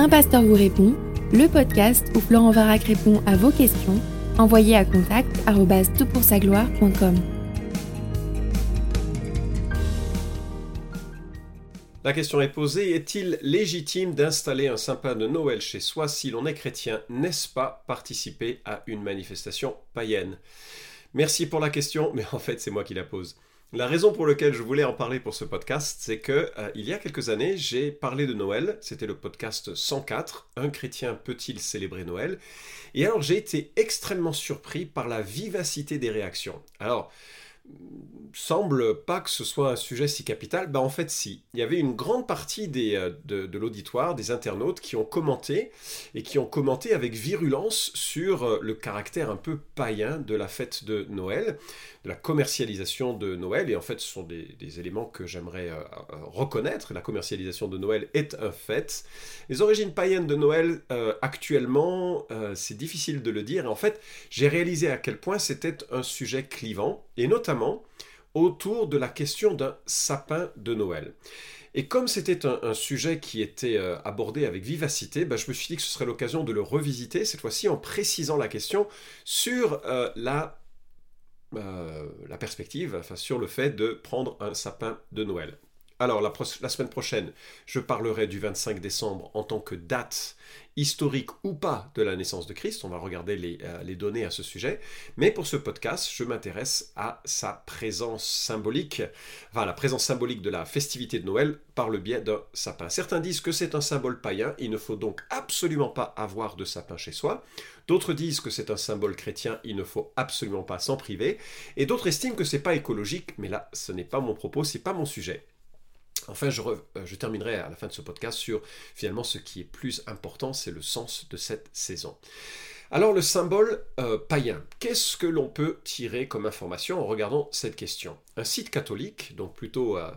Un pasteur vous répond, le podcast où Florent Varac répond à vos questions, envoyez à contact gloire.com La question est posée, est-il légitime d'installer un sapin de Noël chez soi si l'on est chrétien? N'est-ce pas participer à une manifestation païenne? Merci pour la question, mais en fait c'est moi qui la pose. La raison pour laquelle je voulais en parler pour ce podcast, c'est que euh, il y a quelques années, j'ai parlé de Noël. C'était le podcast 104. Un chrétien peut-il célébrer Noël? Et alors j'ai été extrêmement surpris par la vivacité des réactions. Alors semble pas que ce soit un sujet si capital. Ben en fait, si. Il y avait une grande partie euh, de, l'auditoire, des internautes, qui ont commenté, et qui ont commenté avec virulence sur euh, le caractère un peu païen de la fête de Noël, de la commercialisation de Noël, et en fait, ce sont des, éléments que j'aimerais euh, reconnaître. La commercialisation de Noël est un fait. Les origines païennes de Noël, actuellement, c'est difficile de le dire, et en fait, j'ai réalisé à quel point c'était un sujet clivant, et notamment autour de la question d'un sapin de Noël. Et comme c'était un, sujet qui était euh, abordé avec vivacité, bah, je me suis dit que ce serait l'occasion de le revisiter, cette fois-ci en précisant la question sur euh, la, euh, la perspective, sur le fait de prendre un sapin de Noël. Alors, la, semaine prochaine, je parlerai du 25 décembre en tant que date historique ou pas de la naissance de Christ. On va regarder euh, les, données à ce sujet. Mais pour ce podcast, je m'intéresse à sa présence symbolique, enfin la présence symbolique de la festivité de Noël par le biais d'un sapin. Certains disent que c'est un symbole païen, il ne faut donc absolument pas avoir de sapin chez soi. D'autres disent que c'est un symbole chrétien, il ne faut absolument pas s'en priver. Et d'autres estiment que c'est pas écologique, mais là, ce n'est pas mon propos, c'est pas mon sujet. Enfin, euh, je, terminerai à la fin de ce podcast sur finalement ce qui est plus important, c'est le sens de cette saison. Alors le symbole euh, païen, qu'est-ce que l'on peut tirer comme information en regardant cette question? Un site catholique, donc plutôt euh,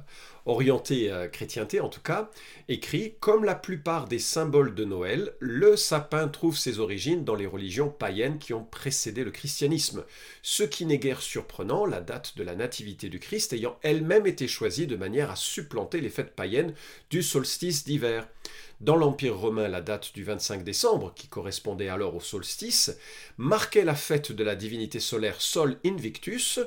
orienté à chrétienté en tout cas, écrit Comme la plupart des symboles de Noël, le sapin trouve ses origines dans les religions païennes qui ont précédé le christianisme, ce qui n'est guère surprenant, la date de la nativité du Christ ayant elle-même été choisie de manière à supplanter les fêtes païennes du solstice d'hiver. Dans l'Empire romain, la date du 25 décembre, qui correspondait alors au solstice, marquait la fête de la divinité solaire Sol Invictus.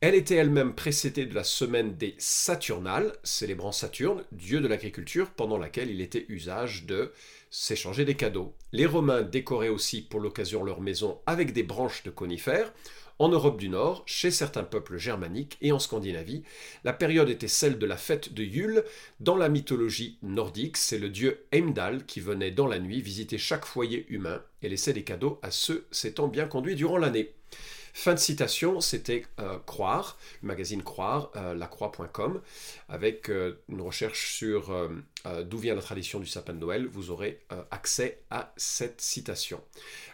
Elle était elle-même précédée de la semaine des Saturnales, célébrant Saturne, dieu de l'agriculture, pendant laquelle il était usage de s'échanger des cadeaux. Les Romains décoraient aussi pour l'occasion leur maison avec des branches de conifères, en Europe du Nord, chez certains peuples germaniques et en Scandinavie, la période était celle de la fête de Yule. Dans la mythologie nordique, c'est le dieu Heimdall qui venait dans la nuit visiter chaque foyer humain et laissait des cadeaux à ceux s'étant bien conduits durant l'année. Fin de citation, c'était euh, Croire, le magazine Croire, euh, lacroix.com, avec euh, une recherche sur d'où vient la tradition du sapin de Noël. Vous aurez accès à cette citation.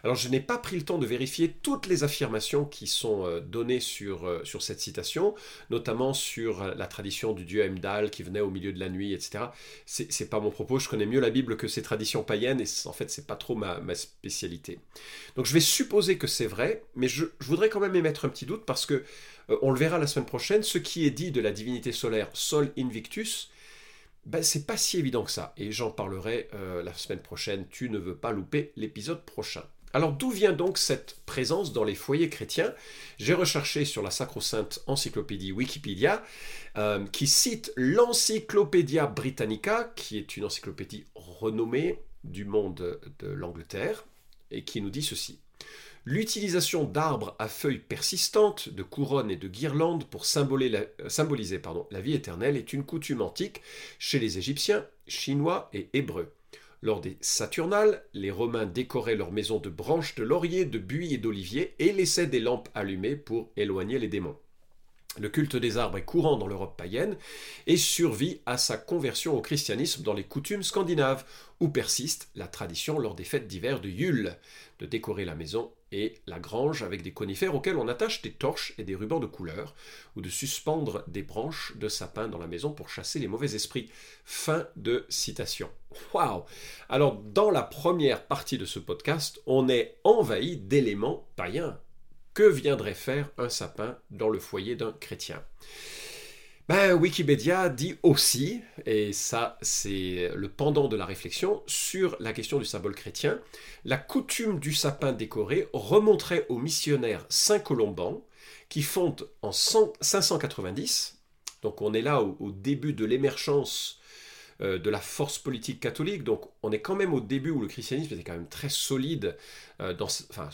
Alors, je n'ai pas pris le temps de vérifier toutes les affirmations qui sont données sur, sur cette citation, notamment sur la tradition du dieu Heimdall qui venait au milieu de la nuit, etc. C'est pas mon propos, je connais mieux la Bible que ces traditions païennes et en fait, c'est pas trop ma, spécialité. Donc, je vais supposer que c'est vrai, mais je, je voudrais quand même émettre un petit doute parce que, euh, on le verra la semaine prochaine, ce qui est dit de la divinité solaire Sol Invictus, ben, c'est pas si évident que ça. Et j'en parlerai euh, la semaine prochaine. Tu ne veux pas louper l'épisode prochain. Alors d'où vient donc cette présence dans les foyers chrétiens? J'ai recherché sur la sacro-sainte encyclopédie Wikipédia, euh, qui cite l'Encyclopédia Britannica, qui est une encyclopédie renommée du monde de l'Angleterre, et qui nous dit ceci. L'utilisation d'arbres à feuilles persistantes, de couronnes et de guirlandes pour euh, symboliser la vie éternelle est une coutume antique chez les Égyptiens, Chinois et Hébreux. Lors des Saturnales, les Romains décoraient leurs maisons de branches de laurier, de buis et d'olivier et laissaient des lampes allumées pour éloigner les démons. Le culte des arbres est courant dans l'Europe païenne et survit à sa conversion au christianisme dans les coutumes scandinaves, où persiste la tradition lors des fêtes d'hiver de Yule, de décorer la maison et la grange avec des conifères auxquels on attache des torches et des rubans de couleur, ou de suspendre des branches de sapin dans la maison pour chasser les mauvais esprits. Fin de citation. Waouh Alors, dans la première partie de ce podcast, on est envahi d'éléments païens. Que viendrait faire un sapin dans le foyer d'un chrétien? Ben, Wikipédia dit aussi, et ça c'est le pendant de la réflexion, sur la question du symbole chrétien, la coutume du sapin décoré remonterait au missionnaire Saint Colomban, qui fonde en 590, donc on est là au, début de l'émergence euh, de la force politique catholique, donc on est quand même au début où le christianisme était quand même très solide, euh, dans, enfin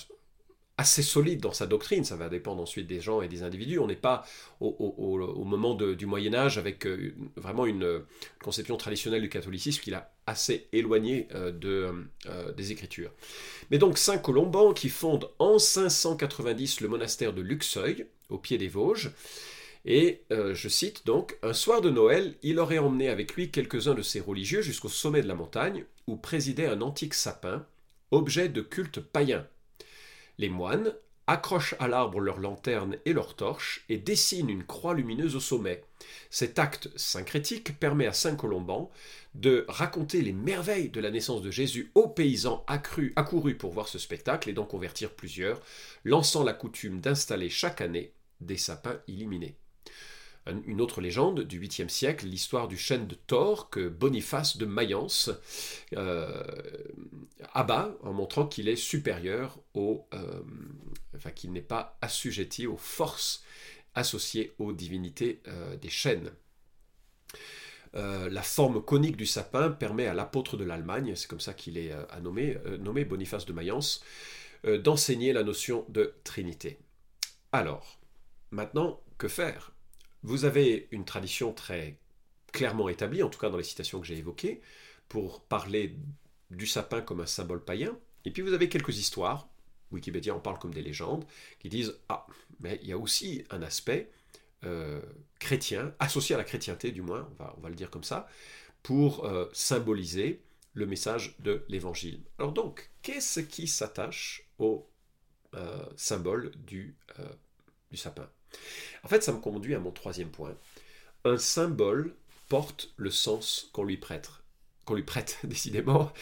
assez solide dans sa doctrine, ça va dépendre ensuite des gens et des individus. On n'est pas au, moment du Moyen Âge avec euh, vraiment une euh, conception traditionnelle du catholicisme qui l'a assez éloigné euh, de, des Écritures. Mais donc Saint Colomban qui fonde en 590 le monastère de Luxeuil, au pied des Vosges, et je cite donc, un soir de Noël, il aurait emmené avec lui quelques-uns de ses religieux jusqu'au sommet de la montagne, où présidait un antique sapin, objet de culte païen les moines accrochent à l'arbre leurs lanternes et leurs torches et dessinent une croix lumineuse au sommet. Cet acte syncrétique permet à Saint Colomban de raconter les merveilles de la naissance de Jésus aux paysans accourus pour voir ce spectacle et d'en convertir plusieurs, lançant la coutume d'installer chaque année des sapins illuminés une autre légende du 8e siècle, l'histoire du chêne de Thor que Boniface de Mayence euh, abat en montrant qu'il est supérieur au, euh, enfin qu'il n'est pas assujetti aux forces associées aux divinités euh, des chênes. la forme conique du sapin permet à l'apôtre de l'Allemagne, c'est comme ça qu'il est nommé, nommé Boniface de Mayence, d'enseigner la notion de Trinité. Alors, maintenant, que faire? Vous avez une tradition très clairement établie, en tout cas dans les citations que j'ai évoquées, pour parler du sapin comme un symbole païen. Et puis vous avez quelques histoires, Wikipédia en parle comme des légendes, qui disent Ah, mais il y a aussi un aspect euh, chrétien, associé à la chrétienté du moins, on va, le dire comme ça, pour euh, symboliser le message de l'évangile. Alors donc, qu'est-ce qui s'attache au euh, symbole du sapin? En fait, ça me conduit à mon troisième point. Un symbole porte le sens qu'on lui prête. Qu'on lui prête, décidément.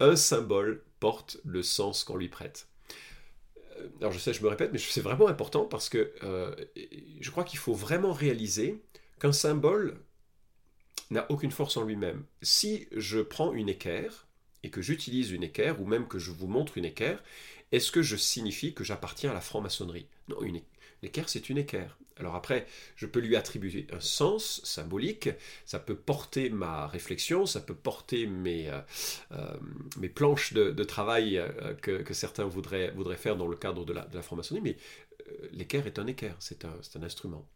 Un symbole porte le sens qu'on lui prête. Euh, alors je sais, je me répète, mais c'est vraiment important parce que euh, je crois qu'il faut vraiment réaliser qu'un symbole n'a aucune force en lui-même. Si je prends une équerre et que j'utilise une équerre, ou même que je vous montre une équerre, est-ce que je signifie que j'appartiens à la franc-maçonnerie? Non, une, L'équerre, c'est une équerre. Alors après, je peux lui attribuer un sens symbolique, ça peut porter ma réflexion, ça peut porter mes, euh, euh, planches de, travail euh, que, certains voudraient, faire dans le cadre de la, franc-maçonnerie, mais l'équerre est un équerre, c'est un instrument.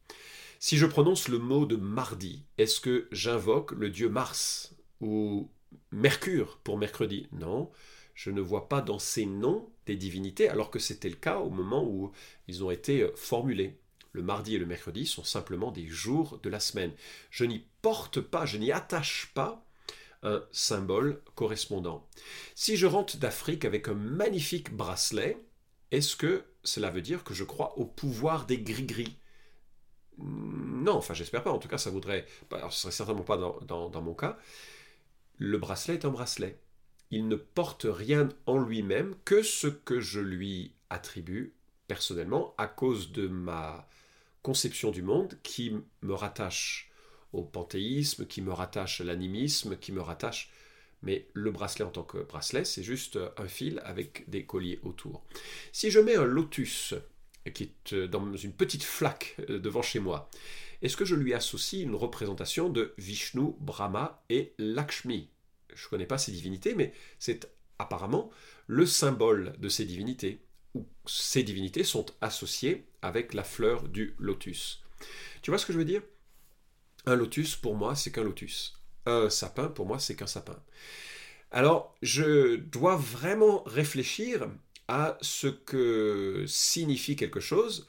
Si je prononce le mot de mardi, est-ce que j'invoque le dieu Mars ou Mercure pour mercredi? Non, je ne vois pas dans ces noms des divinités, alors que c'était le cas au moment où ils ont été euh, formulés. Le mardi et le mercredi sont simplement des jours de la semaine. Je n'y porte pas, je n'y attache pas un symbole correspondant. Si je rentre d'Afrique avec un magnifique bracelet, est-ce que cela veut dire que je crois au pouvoir des gris-gris? Non, enfin j'espère pas, en tout cas ça voudrait, alors, ce serait certainement pas dans mon cas. Le bracelet est un bracelet il ne porte rien en lui-même que ce que je lui attribue personnellement à cause de ma conception du monde qui me rattache au panthéisme, qui me rattache à l'animisme, qui me rattache... Mais le bracelet en tant que bracelet, c'est juste un fil avec des colliers autour. Si je mets un lotus qui est dans une petite flaque devant chez moi, est-ce que je lui associe une représentation de Vishnu, Brahma et Lakshmi? Je ne connais pas ces divinités, mais c'est apparemment le symbole de ces divinités, où ces divinités sont associées avec la fleur du lotus. Tu vois ce que je veux dire? Un lotus, pour moi, c'est qu'un lotus. Un sapin, pour moi, c'est qu'un sapin. Alors, je dois vraiment réfléchir à ce que signifie quelque chose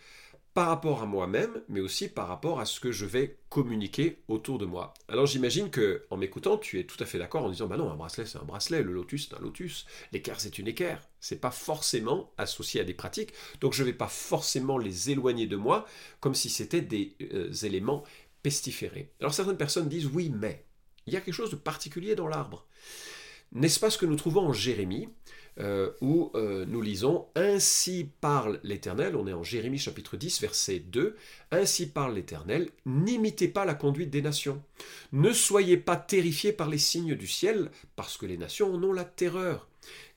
par rapport à moi-même, mais aussi par rapport à ce que je vais communiquer autour de moi. Alors j'imagine que en m'écoutant, tu es tout à fait d'accord en disant bah non, un bracelet c'est un bracelet, le lotus c'est un lotus, l'équerre c'est une équerre. C'est pas forcément associé à des pratiques, donc je ne vais pas forcément les éloigner de moi comme si c'était des euh, éléments pestiférés. Alors certaines personnes disent oui, mais il y a quelque chose de particulier dans l'arbre. N'est-ce pas ce que nous trouvons en Jérémie euh, où euh, nous lisons Ainsi parle l'Éternel, on est en Jérémie chapitre 10 verset 2, Ainsi parle l'Éternel, n'imitez pas la conduite des nations, ne soyez pas terrifiés par les signes du ciel, parce que les nations en ont la terreur.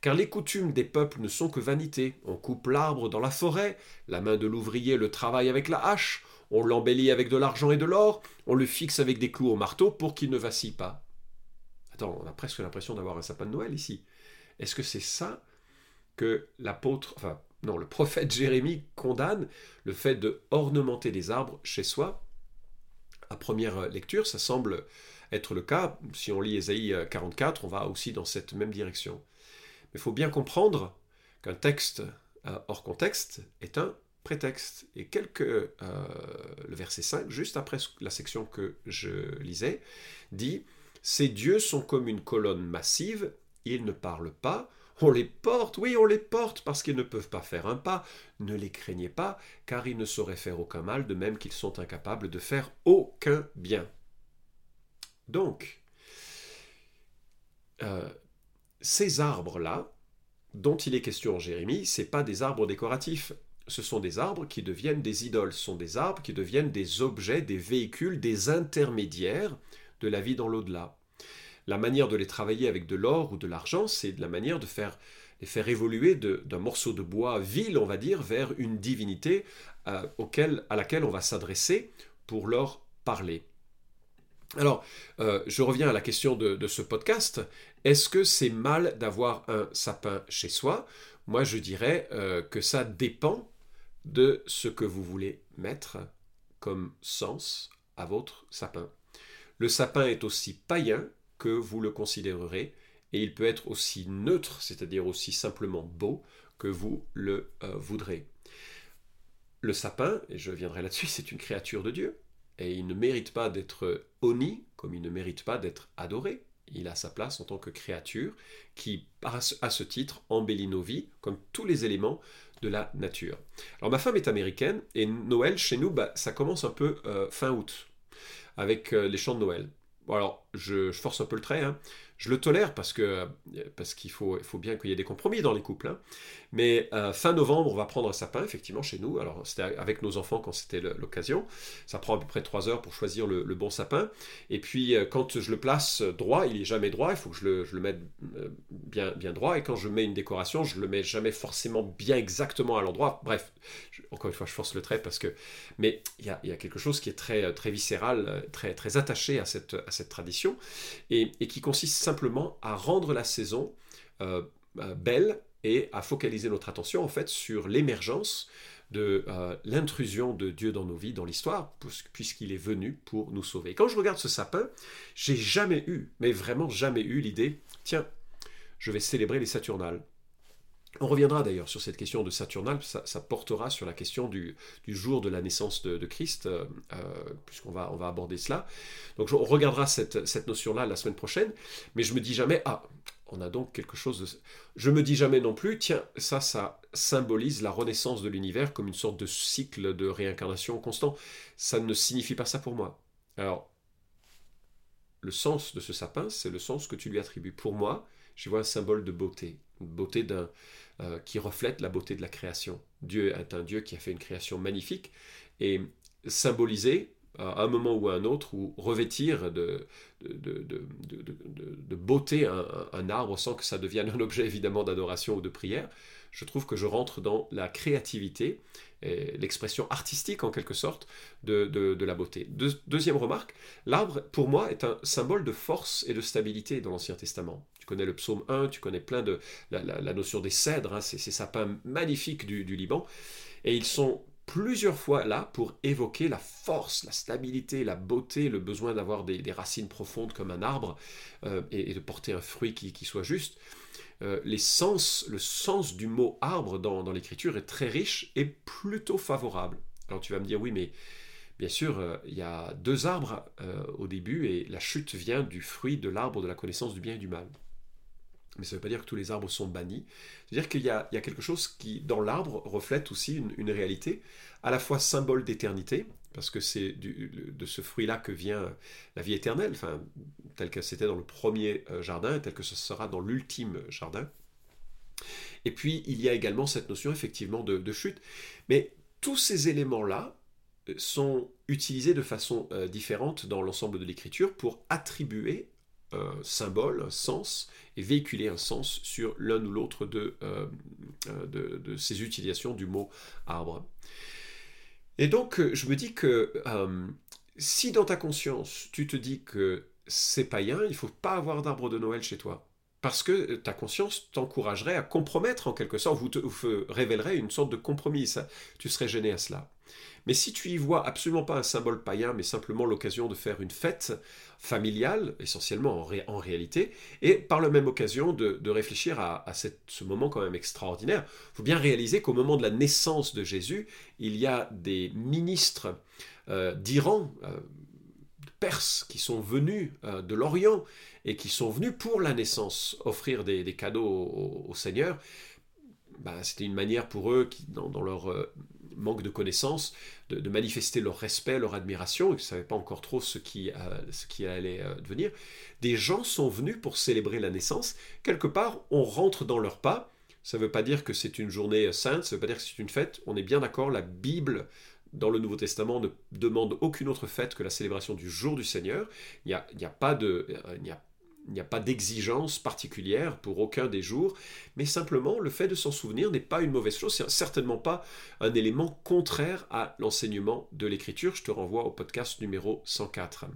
Car les coutumes des peuples ne sont que vanité. On coupe l'arbre dans la forêt, la main de l'ouvrier le travaille avec la hache, on l'embellit avec de l'argent et de l'or, on le fixe avec des clous au marteau pour qu'il ne vacille pas. Attends, on a presque l'impression d'avoir un sapin de Noël ici. Est-ce que c'est ça que l'apôtre, enfin non, le prophète Jérémie condamne le fait de ornementer des arbres chez soi? À première lecture, ça semble être le cas. Si on lit Ésaïe 44, on va aussi dans cette même direction. Mais il faut bien comprendre qu'un texte euh, hors contexte est un prétexte. Et quelques, euh, le verset 5, juste après la section que je lisais, dit Ces dieux sont comme une colonne massive ils ne parlent pas, on les porte, oui, on les porte parce qu'ils ne peuvent pas faire un pas. Ne les craignez pas, car ils ne sauraient faire aucun mal, de même qu'ils sont incapables de faire aucun bien. Donc, euh, ces arbres-là, dont il est question en Jérémie, ce pas des arbres décoratifs. Ce sont des arbres qui deviennent des idoles, ce sont des arbres qui deviennent des objets, des véhicules, des intermédiaires de la vie dans l'au-delà la manière de les travailler avec de l'or ou de l'argent, c'est de la manière de faire les faire évoluer d'un morceau de bois vil, on va dire, vers une divinité euh, à laquelle on va s'adresser pour leur parler. Alors, euh, je reviens à la question de, ce podcast. Est-ce que c'est mal d'avoir un sapin chez soi? Moi, je dirais euh, que ça dépend de ce que vous voulez mettre comme sens à votre sapin. Le sapin est aussi païen que vous le considérerez, et il peut être aussi neutre, c'est-à-dire aussi simplement beau, que vous le euh, voudrez. Le sapin, et je viendrai là-dessus, c'est une créature de Dieu, et il ne mérite pas d'être honni, comme il ne mérite pas d'être adoré. Il a sa place en tant que créature qui, à ce titre, embellit nos vies, comme tous les éléments de la nature. Alors ma femme est américaine, et Noël, chez nous, bah, ça commence un peu euh, fin août, avec euh, les chants de Noël. Bon alors, je, force un peu le trait, hein. Je le tolère parce que parce qu'il faut, faut bien qu'il y ait des compromis dans les couples. Hein. Mais euh, fin novembre, on va prendre un sapin, effectivement, chez nous. Alors, c'était avec nos enfants quand c'était l'occasion. Ça prend à peu près trois heures pour choisir le, bon sapin. Et puis, euh, quand je le place droit, il n'est jamais droit, il faut que je le, je le mette euh, bien, bien droit. Et quand je mets une décoration, je le mets jamais forcément bien exactement à l'endroit. Bref, encore une fois, je force le trait parce que. Mais il y a, y a, quelque chose qui est très, très viscéral, très, très attaché à cette, à cette tradition, et, et qui consiste simplement à rendre la saison belle et à focaliser notre attention en fait sur l'émergence de euh, l'intrusion de Dieu dans nos vies, dans l'histoire, puisqu'il est venu pour nous sauver. quand je regarde ce sapin, j'ai jamais eu, mais vraiment jamais eu l'idée, tiens, je vais célébrer les Saturnales. On reviendra d'ailleurs sur cette question de Saturnal, ça, portera sur la question du, jour de la naissance de, Christ, euh, euh, puisqu'on va, aborder cela. Donc on regardera cette, notion-là la semaine prochaine, mais je me dis jamais, ah, on a donc quelque chose de... Je me dis jamais non plus, tiens, ça, ça symbolise la renaissance de l'univers comme une sorte de cycle de réincarnation constant. Ça ne signifie pas ça pour moi. Alors, le sens de ce sapin, c'est le sens que tu lui attribues. Pour moi, je vois un symbole de beauté, beauté d'un, euh, qui reflète la beauté de la création. Dieu est un Dieu qui a fait une création magnifique et symbolisé à un moment ou à un autre, ou revêtir de, beauté un, arbre sans que ça devienne un objet évidemment d'adoration ou de prière, je trouve que je rentre dans la créativité, l'expression artistique en quelque sorte de, la beauté. deuxième remarque, l'arbre pour moi est un symbole de force et de stabilité dans l'Ancien Testament. Tu connais le psaume 1, tu connais plein de la, notion des cèdres, hein, ces, sapins magnifiques du Liban, et ils sont plusieurs fois là pour évoquer la force, la stabilité, la beauté, le besoin d'avoir des, racines profondes comme un arbre euh, et, de porter un fruit qui, soit juste. Euh, le sens du mot arbre dans, l'écriture est très riche et plutôt favorable. Alors tu vas me dire oui mais bien sûr euh, il y a deux arbres au début et la chute vient du fruit de l'arbre de la connaissance du bien et du mal mais ça ne veut pas dire que tous les arbres sont bannis. C'est-à-dire qu'il y, a quelque chose qui, dans l'arbre, reflète aussi une, réalité, à la fois symbole d'éternité, parce que c'est de ce fruit-là que vient la vie éternelle, enfin, tel que c'était dans le premier jardin, tel que ce sera dans l'ultime jardin. Et puis, il y a également cette notion effectivement de, chute. Mais tous ces éléments-là sont utilisés de façon différente dans l'ensemble de l'écriture pour attribuer un symbole, un sens, et véhiculer un sens sur l'un ou l'autre de, de, ces utilisations du mot arbre. Et donc, je me dis que si dans ta conscience, tu te dis que c'est païen, il faut pas avoir d'arbre de Noël chez toi. Parce que ta conscience t'encouragerait à compromettre en quelque sorte, ou te, révélerait une sorte de compromis. tu serais gêné à cela. Mais si tu y vois absolument pas un symbole païen, mais simplement l'occasion de faire une fête familiale, essentiellement en, réalité, et par la même occasion de, réfléchir à, ce moment quand même extraordinaire, il faut bien réaliser qu'au moment de la naissance de Jésus, il y a des ministres euh, d'Iran, euh, Perses, qui sont venus euh, de l'Orient et qui sont venus pour la naissance offrir des, cadeaux au, Seigneur. Bah, c'était une manière pour eux, qui, dans, leur manque de connaissances, de, manifester leur respect, leur admiration, ils ne savaient pas encore trop ce qui, qui allait devenir. Des gens sont venus pour célébrer la naissance. Quelque part, on rentre dans leur pas. Ça ne veut pas dire que c'est une journée sainte, ça ne veut pas dire que c'est une fête. On est bien d'accord, la Bible dans le Nouveau Testament ne demande aucune autre fête que la célébration du jour du Seigneur. Il n'y a, a, pas de... Il il n'y a pas d'exigence particulière pour aucun des jours, mais simplement le fait de s'en souvenir n'est pas une mauvaise chose, c'est certainement pas un élément contraire à l'enseignement de l'Écriture. Je te renvoie au podcast numéro 104.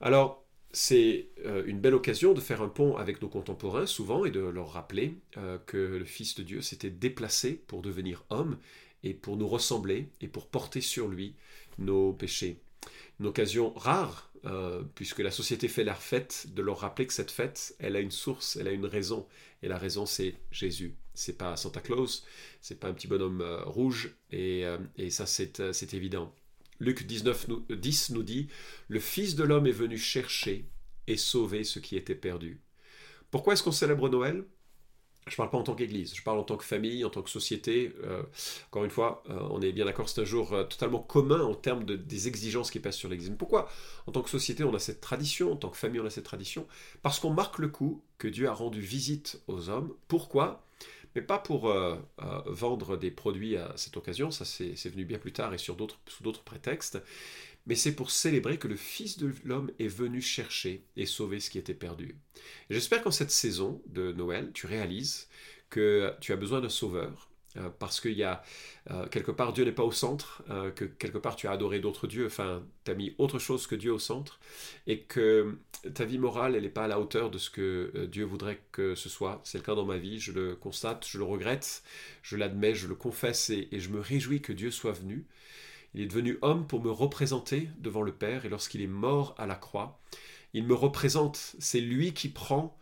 Alors, c'est euh, une belle occasion de faire un pont avec nos contemporains souvent et de leur rappeler euh, que le Fils de Dieu s'était déplacé pour devenir homme et pour nous ressembler et pour porter sur lui nos péchés. Une occasion rare, euh, puisque la société fait la fête, de leur rappeler que cette fête, elle a une source, elle a une raison, et la raison c'est Jésus. C'est pas Santa Claus, c'est pas un petit bonhomme euh, rouge, et, euh, et ça c'est évident. Luc 19, 10 nous dit Le Fils de l'homme est venu chercher et sauver ce qui était perdu. Pourquoi est-ce qu'on célèbre Noël? Je ne parle pas en tant qu'Église, je parle en tant que famille, en tant que société. Euh, encore une fois, euh, on est bien d'accord, c'est un jour euh, totalement commun en termes de, des exigences qui passent sur l'Église. Pourquoi En tant que société, on a cette tradition, en tant que famille, on a cette tradition? Parce qu'on marque le coup que Dieu a rendu visite aux hommes. Pourquoi? Mais pas pour vendre des produits à cette occasion, ça c'est venu bien plus tard et sur sous d'autres prétextes, mais c'est pour célébrer que le Fils de l'homme est venu chercher et sauver ce qui était perdu. J'espère qu'en cette saison de Noël, tu réalises que tu as besoin d'un sauveur, euh, parce qu'il y a euh, quelque part Dieu n'est pas au centre, euh, que quelque part tu as adoré d'autres dieux, enfin tu as mis autre chose que Dieu au centre, et que ta vie morale elle n'est pas à la hauteur de ce que Dieu voudrait que ce soit. C'est le cas dans ma vie, je le constate, je le regrette, je l'admets, je le confesse, et je me réjouis que Dieu soit venu il est devenu homme pour me représenter devant le Père, et lorsqu'il est mort à la croix, il me représente, c'est lui qui prend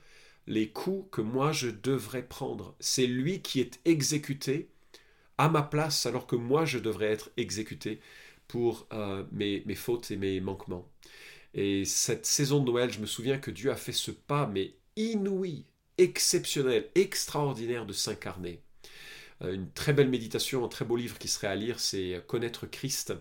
les coups que moi je devrais prendre, c'est lui qui est exécuté à ma place alors que moi je devrais être exécuté pour euh, mes, mes fautes et mes manquements. Et cette saison de Noël, je me souviens que Dieu a fait ce pas, mais inouï, exceptionnel, extraordinaire de s'incarner. Euh, une très belle méditation, un très beau livre qui serait à lire, c'est Connaître Christ.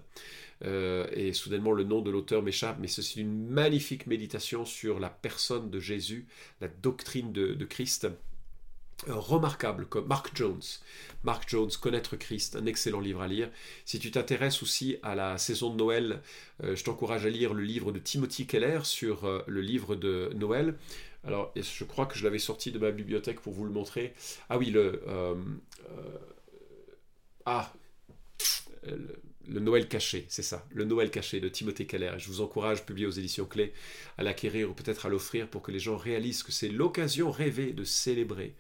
Euh, et soudainement le nom de l'auteur m'échappe, mais c'est une magnifique méditation sur la personne de Jésus, la doctrine de, Christ. Euh, remarquable comme Mark Jones. Mark Jones, Connaître Christ, un excellent livre à lire. Si tu t'intéresses aussi à la saison de Noël, je t'encourage à lire le livre de Timothy Keller sur le livre de Noël. Alors, je crois que je l'avais sorti de ma bibliothèque pour vous le montrer. Ah oui, le. Euh, euh, ah le, Noël caché, c'est ça, le Noël caché de Timothée Keller. Je vous encourage, publié aux éditions Clés, à l'acquérir ou peut-être à l'offrir pour que les gens réalisent que c'est l'occasion rêvée de célébrer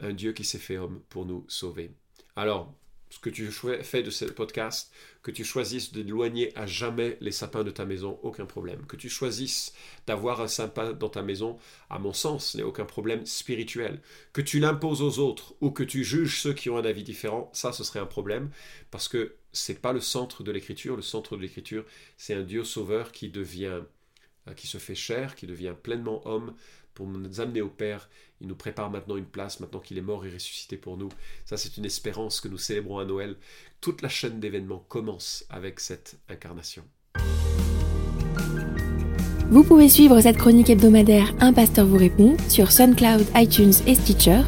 un Dieu qui s'est fait homme pour nous sauver. Alors, ce que tu fais de ce podcast, que tu choisisses d'éloigner à jamais les sapins de ta maison, aucun problème. Que tu choisisses d'avoir un sapin dans ta maison, à mon sens, n'est aucun problème spirituel. Que tu l'imposes aux autres ou que tu juges ceux qui ont un avis différent, ça, ce serait un problème parce que c'est pas le centre de l'écriture. Le centre de l'écriture, c'est un Dieu sauveur qui devient, euh, qui se fait chair, qui devient pleinement homme pour nous amener au Père. Il nous prépare maintenant une place, maintenant qu'il est mort et ressuscité pour nous. Ça, c'est une espérance que nous célébrons à Noël. Toute la chaîne d'événements commence avec cette incarnation. Vous pouvez suivre cette chronique hebdomadaire Un pasteur vous répond sur SoundCloud, iTunes et Stitcher.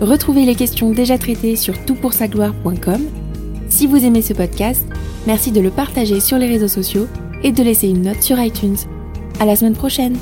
Retrouvez les questions déjà traitées sur toutpoursagloire.com. Si vous aimez ce podcast, merci de le partager sur les réseaux sociaux et de laisser une note sur iTunes. À la semaine prochaine!